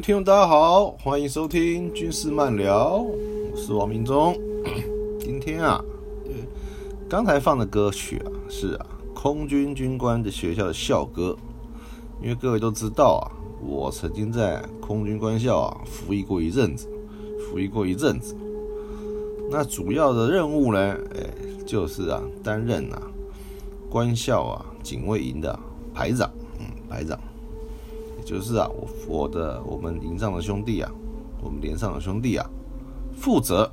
听众，大家好，欢迎收听军事漫聊，我是王明忠。今天啊，刚才放的歌曲啊，是啊，空军军官的学校的校歌。因为各位都知道啊，我曾经在空军官校啊服役过一阵子，服役过一阵子。那主要的任务呢，哎，就是啊，担任啊官校啊警卫营的排长，嗯，排长。就是啊，我我的我们营上的兄弟啊，我们连上的兄弟啊，负责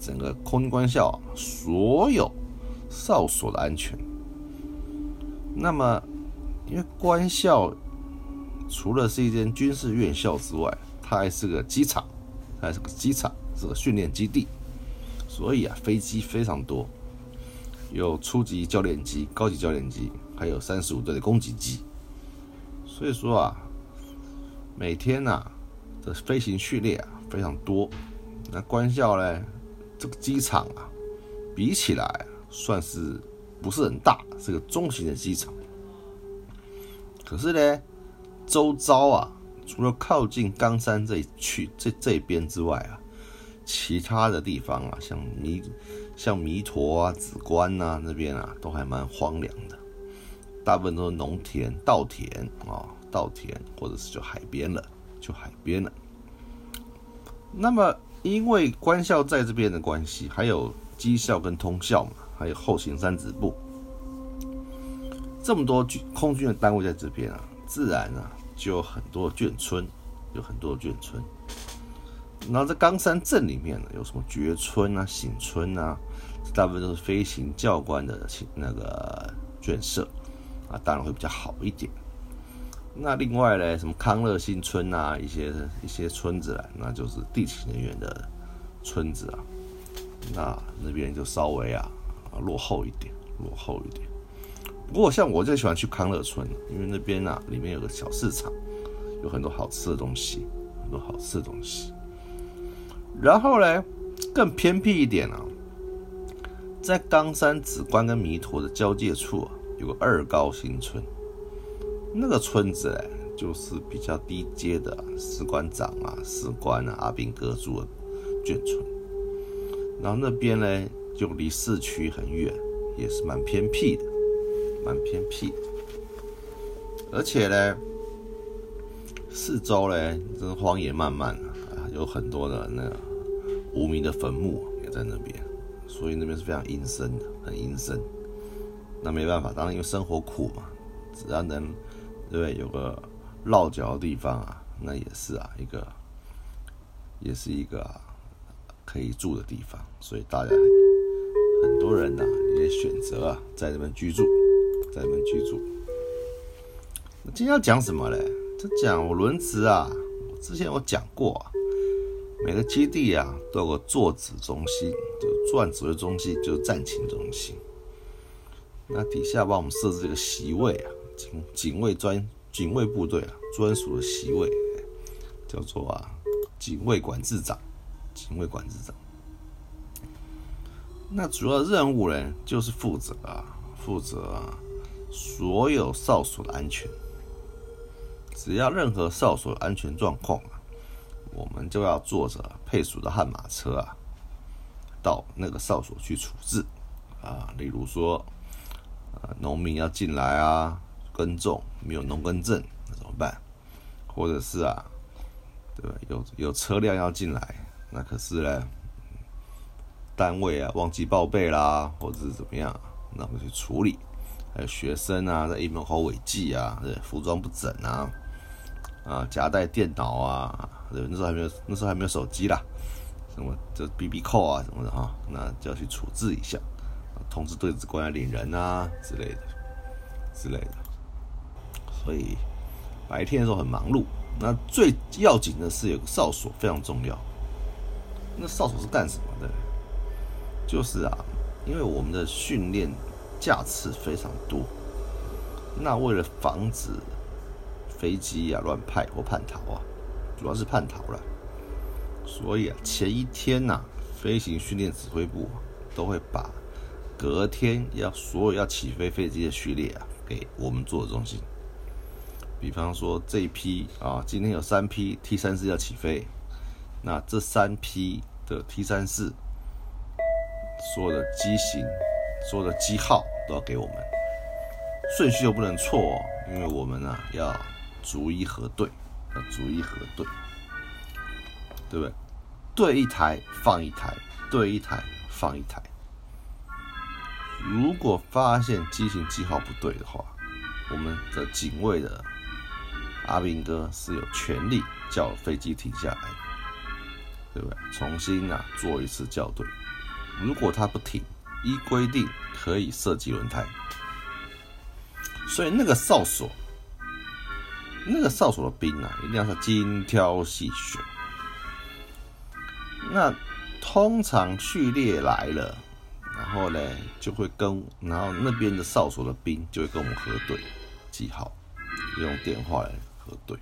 整个空军官校所有哨所的安全。那么，因为官校除了是一间军事院校之外，它还是个机场，还是个机场，是个训练基地，所以啊，飞机非常多，有初级教练机、高级教练机，还有三十五队的攻击机。所以说啊，每天呐的飞行序列啊非常多。那官校呢，这个机场啊，比起来算是不是很大，是个中型的机场。可是呢，周遭啊，除了靠近冈山这区这这边之外啊，其他的地方啊，像弥像弥陀啊、紫关啊那边啊，都还蛮荒凉的。大部分都是农田、稻田啊，稻田或者是就海边了，就海边了。那么，因为官校在这边的关系，还有机校跟通校嘛，还有后勤三支部，这么多军空军的单位在这边啊，自然啊就有很多眷村，有很多眷村。然后在冈山镇里面呢，有什么觉村啊、醒村啊，大部分都是飞行教官的那个眷舍。当然会比较好一点。那另外呢，什么康乐新村啊，一些一些村子啊，那就是地勤人员的村子啊。那那边就稍微啊落后一点，落后一点。不过像我最喜欢去康乐村，因为那边啊里面有个小市场，有很多好吃的东西，很多好吃的东西。然后呢，更偏僻一点啊，在冈山紫关跟弥陀的交界处啊。有个二高新村，那个村子哎，就是比较低阶的士官长啊、士官啊、阿兵哥住的眷村。然后那边呢，就离市区很远，也是蛮偏僻的，蛮偏僻。而且呢，四周呢，真荒野漫漫啊，有很多的那个无名的坟墓也在那边，所以那边是非常阴森的，很阴森。那没办法，当然因为生活苦嘛，只要能，对？有个落脚的地方啊，那也是啊，一个，也是一个可以住的地方。所以大家很多人呢也选择啊在这边居住，在这边居住。今天要讲什么嘞？就讲我轮值啊，之前我讲过啊，每个基地啊都有个坐子中心，就作战指挥中心，就是战情中心。那底下帮我们设置这个席位啊，警警卫专警卫部队啊专属的席位，叫做啊警卫管制长，警卫管制长。那主要任务呢，就是负责啊负责啊所有哨所的安全。只要任何哨所安全状况啊，我们就要坐着配属的悍马车啊，到那个哨所去处置啊，例如说。农民要进来啊，耕种没有农耕证，那怎么办？或者是啊，对吧？有有车辆要进来，那可是呢，单位啊忘记报备啦，或者是怎么样，那我们去处理。还有学生啊，在一门口违纪啊，对，服装不整啊，啊，夹带电脑啊，对，那时候还没有，那时候还没有手机啦，什么这 B B 扣啊什么的哈，那就要去处置一下。通知对子官来领人啊之类的，之类的。所以白天的时候很忙碌。那最要紧的是有个哨所非常重要。那哨所是干什么的？就是啊，因为我们的训练架次非常多，那为了防止飞机啊乱派或叛逃啊，主要是叛逃了。所以啊，前一天呐，飞行训练指挥部都会把隔天要所有要起飞飞机的序列啊，给我们做的中心。比方说这一批啊，今天有三批 T 三四要起飞，那这三批的 T 三四所有的机型、所有的机号都要给我们，顺序又不能错，哦，因为我们呢要逐一核对，要逐一核对，对不对？对一台放一台，对一台放一台。如果发现机型机号不对的话，我们的警卫的阿兵哥是有权利叫飞机停下来，对不对？重新啊做一次校对。如果他不停，依规定可以设计轮胎。所以那个哨所，那个哨所的兵啊，一定要是精挑细选。那通常序列来了。然后呢，就会跟然后那边的哨所的兵就会跟我们核对记号，用电话来核对，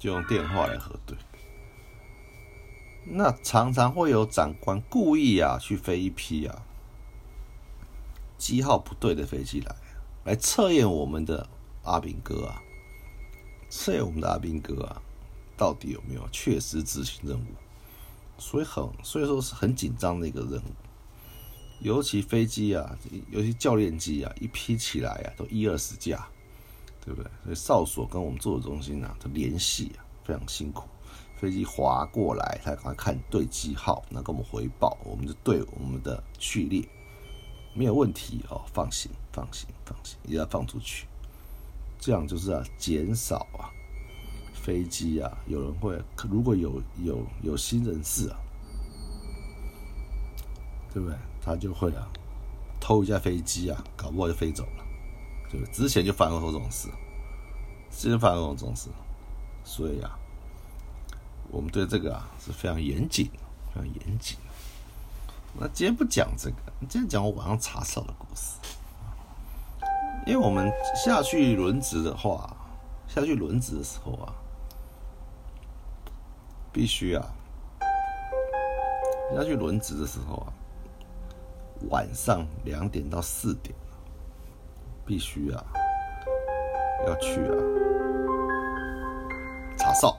就用电话来核对。那常常会有长官故意啊去飞一批啊机号不对的飞机来，来测验我们的阿兵哥啊，测验我们的阿兵哥啊，到底有没有确实执行任务？所以很所以说是很紧张的一个任务。尤其飞机啊，尤其教练机啊，一批起来啊，都一二十架，对不对？所以哨所跟我们作中心啊的联系啊，非常辛苦。飞机划过来，他赶快看对机号，那跟我们回报，我们就对我们的序列没有问题哦，放心，放心，放心，一定要放出去。这样就是啊，减少啊飞机啊，有人会如果有有有新人士啊，对不对？他就会啊，偷一架飞机啊，搞不好就飞走了，对不对？之前就发生过这种事，之前发生过这种事，所以啊，我们对这个啊是非常严谨，非常严谨。那今天不讲这个，今天讲我晚上查哨的故事。因为我们下去轮值的话，下去轮值的时候啊，必须啊，下去轮值的时候啊。晚上两点到四点，必须啊，要去啊查哨。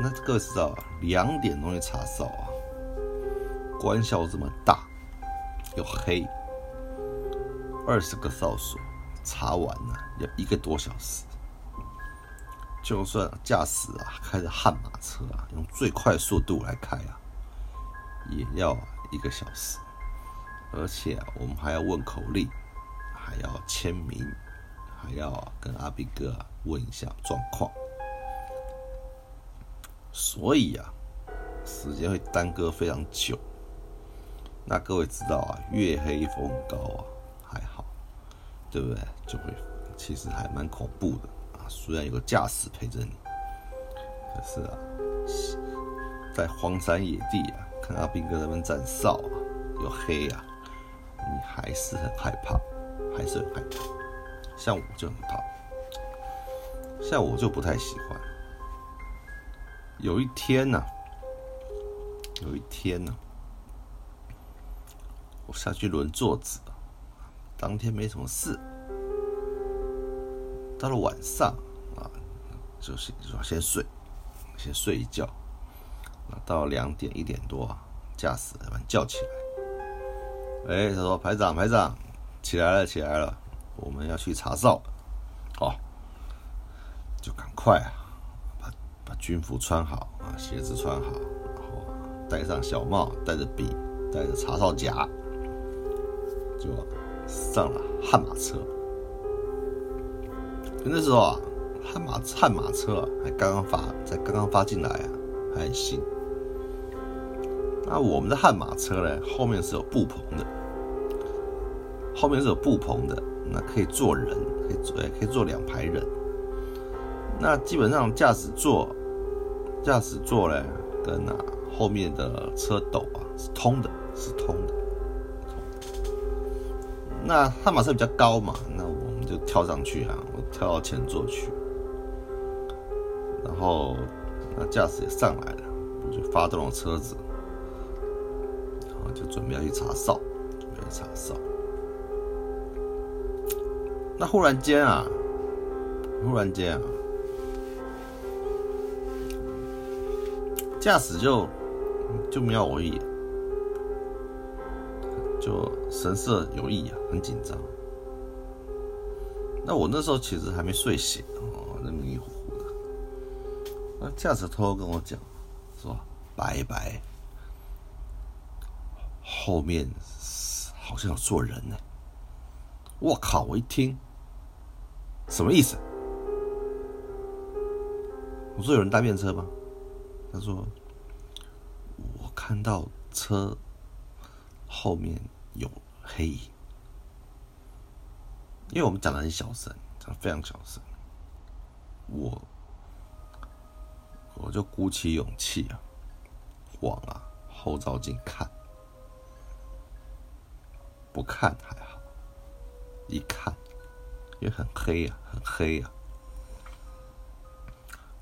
那各位知道啊，两点钟去查哨啊，官校这么大又黑，二十个哨所查完了要一个多小时。就算驾驶啊开着悍马车啊，用最快速度来开啊，也要。一个小时，而且，我们还要问口令，还要签名，还要跟阿斌哥问一下状况，所以啊，时间会耽搁非常久。那各位知道啊，月黑风高啊，还好，对不对？就会其实还蛮恐怖的啊。虽然有个驾驶陪着你，可是啊，在荒山野地啊。看阿兵哥那边站哨啊，又黑啊，你还是很害怕，还是很害怕。像我就很怕，像我就不太喜欢。有一天呢，有一天呢，我下去轮座子，当天没什么事。到了晚上啊，就是说先睡，先睡一觉。到两点一点多，驾驶把你叫起来。哎，他说：“排长，排长，起来了，起来了，我们要去查哨。”好，就赶快啊，把把军服穿好啊，鞋子穿好，然后戴上小帽，带着笔，带着查哨夹，就上了悍马车。那时候啊，悍马悍马车还刚刚发，才刚刚发进来啊，还很新。那我们的悍马车呢？后面是有布棚的，后面是有布棚的，那可以坐人，可以坐，可以坐两排人。那基本上驾驶座，驾驶座呢，跟啊后面的车斗啊是通的，是通的。那悍马车比较高嘛，那我们就跳上去啊，我跳到前座去，然后那驾驶也上来了，我就发动了车子。就准备要去查哨，准备查哨。那忽然间啊，忽然间啊，驾驶就就瞄我一眼，就神色有异啊，很紧张。那我那时候其实还没睡醒哦，那迷迷糊糊的。那驾驶偷偷跟我讲，说拜拜，后面好像有坐人呢。我靠！我一听。什么意思？我说有人搭便车吗？他说我看到车后面有黑影，因为我们讲的很小声，讲非常小声。我我就鼓起勇气啊，往啊后照镜看，不看还好，一看。也很黑呀，很黑呀。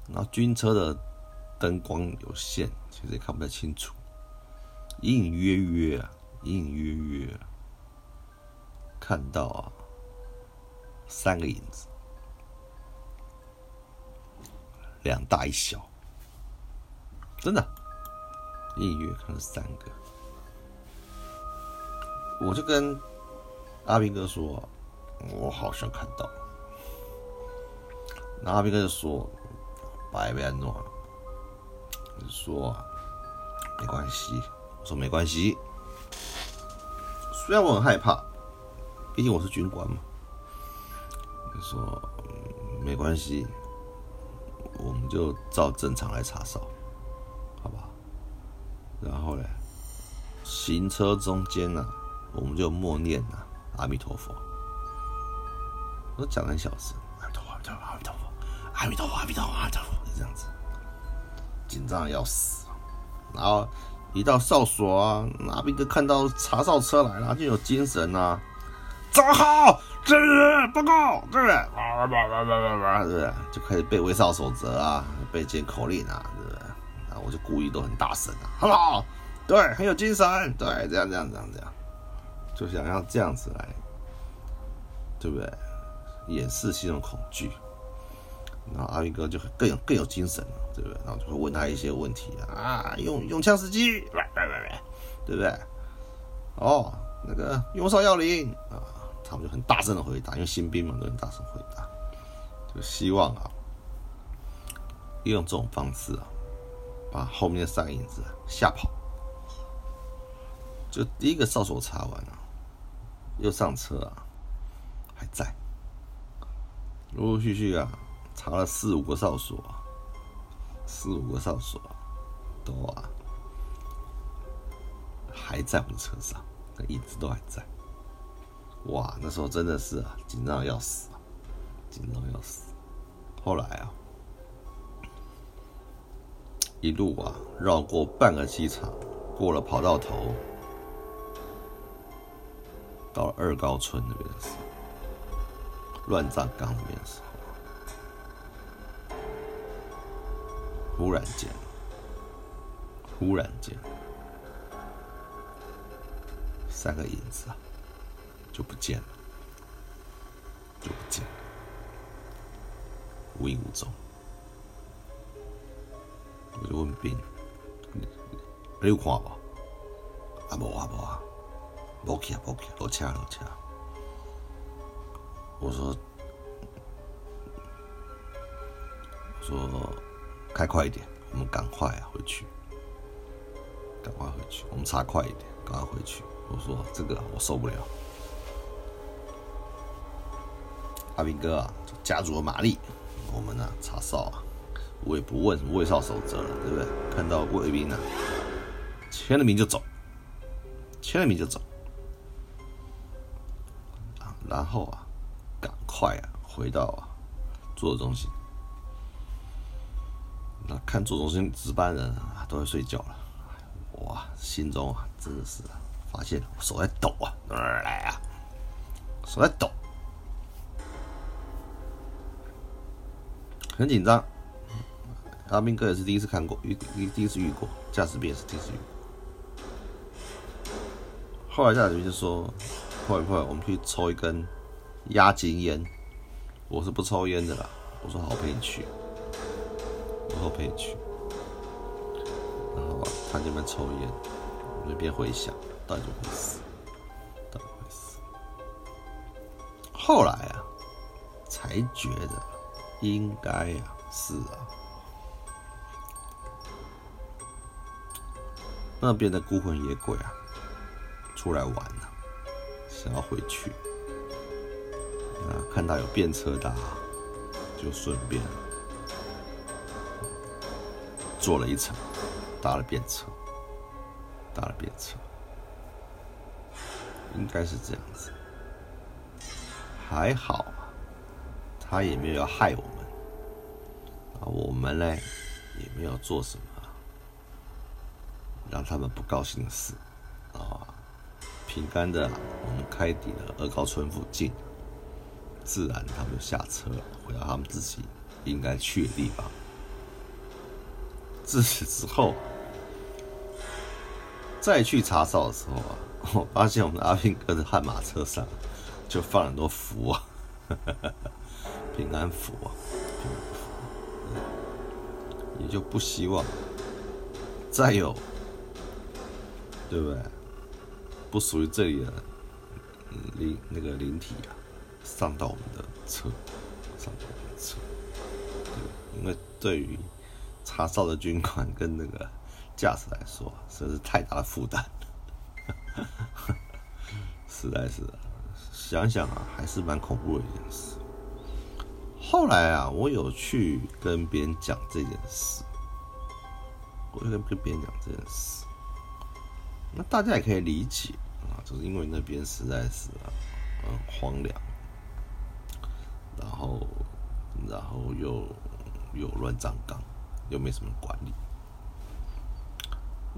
然后军车的灯光有限，其实也看不太清楚，隐隐约约啊，隐隐约约看到啊三个影子，两大一小，真的隐隐约看到三个。我就跟阿斌哥说。我好像看到，那阿斌哥就说：“白白安诺，你说没关系。”我说：“没关系。”虽然我很害怕，毕竟我是军官嘛。你说没关系，我们就照正常来查哨，好吧？然后呢，行车中间呢，我们就默念呐，阿弥陀佛。我讲很小声，阿弥陀佛，阿弥陀佛，阿弥陀佛，阿弥陀佛，阿弥陀佛，就这样子，紧张的要死。然后一到哨所啊，阿兵哥看到查哨车来了，就有精神啊，走好，这是报告，对不对？叭叭叭叭叭叭，对不对？就开始背卫哨守则啊，背监口令啊，对不对？啊，我就故意都很大声啊，很好，对，很有精神，对，这样这样这样这样，就想要这样子来，对不对？掩饰心中恐惧，然后阿云哥就会更有更有精神了，对不对？然后就会问他一些问题啊，用用枪时机，对不对？哦，那个用哨要领啊，他们就很大声的回答，因为新兵嘛，都很大声回答，就希望啊，利用这种方式啊，把后面的三个影子吓跑。就第一个哨所查完了，又上车啊，还在。陆陆续续啊，查了四五个哨所，四五个哨所都啊还在我们车上，一直都还在。哇，那时候真的是啊，紧张要死，紧张要死。后来啊，一路啊绕过半个机场，过了跑道头，到了二高村那边的时候。乱葬岗那边的时候，忽然间，忽然间，三个影子啊，就不见了，就不见了，无影无踪。我就问兵：“你有看不？”啊无啊无啊，无去啊无去，落车落车。我说：“我说开快一点，我们赶快回去，赶快回去，我们查快一点，赶快回去。”我说：“这个我受不了。”阿兵哥啊，就加足马力，我们呢查哨啊，我也不问什么卫哨守则了，对不对？看到卫兵啊，签了名就走，签了名就走，然后啊。赶快啊！回到啊，作中心。那看作中心值班人啊，都在睡觉了。哇，心中啊，真的是发现手在抖啊，哪儿来啊，手在抖，很紧张。阿斌哥也是第一次看过，遇第一次遇过驾驶兵也是第一次遇过。后来驾驶员就说：“快快，我们去抽一根。”压金烟，我是不抽烟的啦。我说好，陪你去。我说陪你去。然后，他那边抽烟，那边回想，到底怎么回事？到底回事？后来啊，才觉得应该啊，是啊。那边的孤魂野鬼啊，出来玩了，想要回去。啊，看到有便车搭，就顺便坐了一程，搭了便车，搭了便车，应该是这样子。还好，他也没有要害我们，啊，我们呢也没有做什么。让他们不高兴的事，啊，平安的我们开抵了二高村附近，自然他们就下车了，回到他们自己应该去的地方。自此之后，再去查哨的时候啊，我发现我们阿平哥的悍马车上就放很多符啊，平安符啊，平安符，也就不希望再有。对不对？不属于这里的灵那个灵体啊，上到我们的车，上到我们的车。因为对于查哨的军官跟那个驾驶来说，实在是太大的负担。实在是，想想啊，还是蛮恐怖的一件事。后来啊，我有去跟别人讲这件事，我有跟别人讲这件事。那大家也可以理解啊，就是因为那边实在是啊，嗯，荒凉，然后，然后又又乱葬岗，又没什么管理。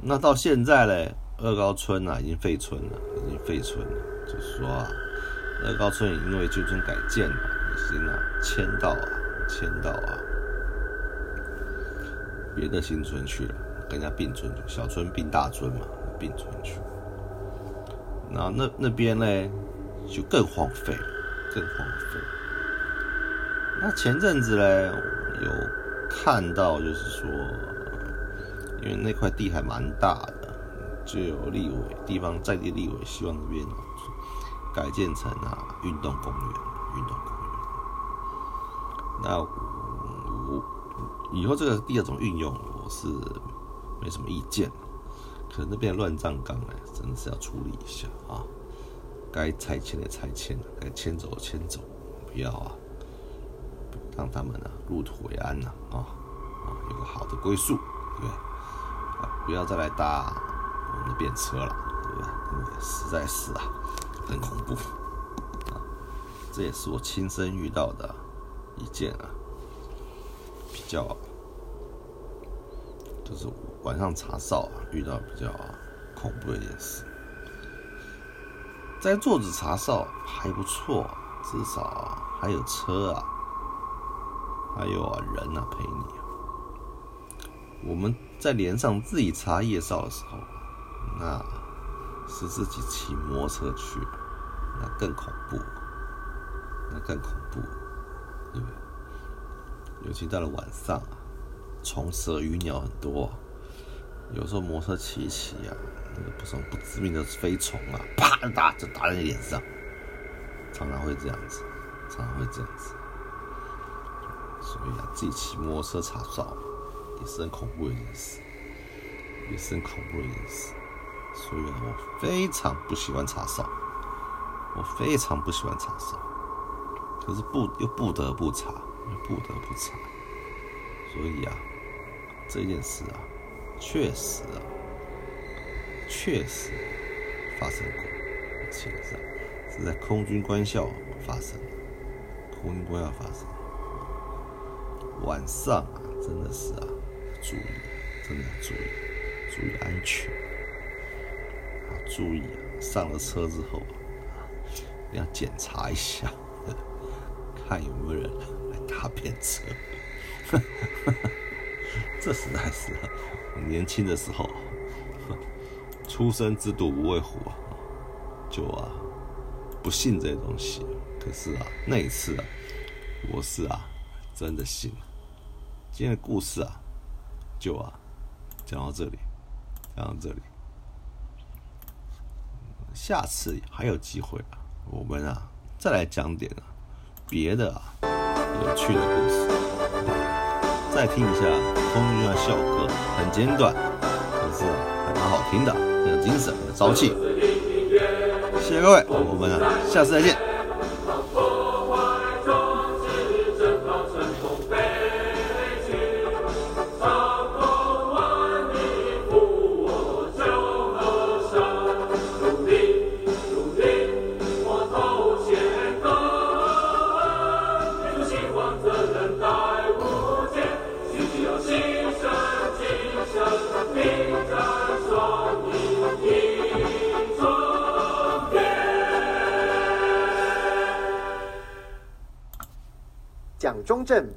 那到现在嘞，二高村啊已经废村了，已经废村了。就是说啊，二高村因为旧村改建嘛，已经啊迁到啊迁到啊别的新村去了，跟人家并村，小村并大村嘛。并存去，那那那边呢，就更荒废了，更荒废。那前阵子呢，有看到就是说，因为那块地还蛮大的，就有立委地方在地立委希望那边改建成啊运动公园，运动公园。那我以后这个地要怎么运用，我是没什么意见。可那边乱葬岗哎，真的是要处理一下啊！该拆迁的拆迁，该迁走的迁走，不要啊，让他们啊入土为安呐啊啊，有个好的归宿，对不对？啊，不要再来搭我们的便车了，对不对？实在是啊，很恐怖啊！这也是我亲身遇到的一件啊，比较。就是我晚上查哨啊，遇到比较恐怖的一件事。在坐着查哨还不错，至少还有车啊，还有啊人啊陪你。我们在连上自己查夜哨的时候，那是自己骑摩托车去，那更恐怖，那更恐怖，对不对？尤其到了晚上啊。虫蛇鱼鸟很多，有时候摩托车骑一骑啊，那个不什么不致命的飞虫啊，啪打就打在你脸上，常常会这样子，常常会这样子。所以啊，自己骑摩托车查哨也是很恐怖的一件事，也是很恐怖的一件事。所以啊，我非常不喜欢查哨，我非常不喜欢查哨，可是不又不得不查，又不得不查。所以啊，这件事啊，确实啊，确实发生过，而且是在空军官校发生，空军官校发生。晚上啊，真的是啊，注意，真的要注意，注意安全，注意啊，上了车之后啊，要检查一下，看有没有人来搭便车。这实在是年轻的时候，出生之犊不畏虎啊，就啊不信这些东西。可可是啊，那一次啊，我是啊，真的信了。今天的故事啊，就啊，讲到这里，讲到这里。下次还有机会啊，我们啊，再来讲点啊，别的啊，有趣的故事。再听一下空军的校歌，很简短，可是还蛮好听的，很有精神，很有朝气。谢谢各位，我们，下次再见。 성잼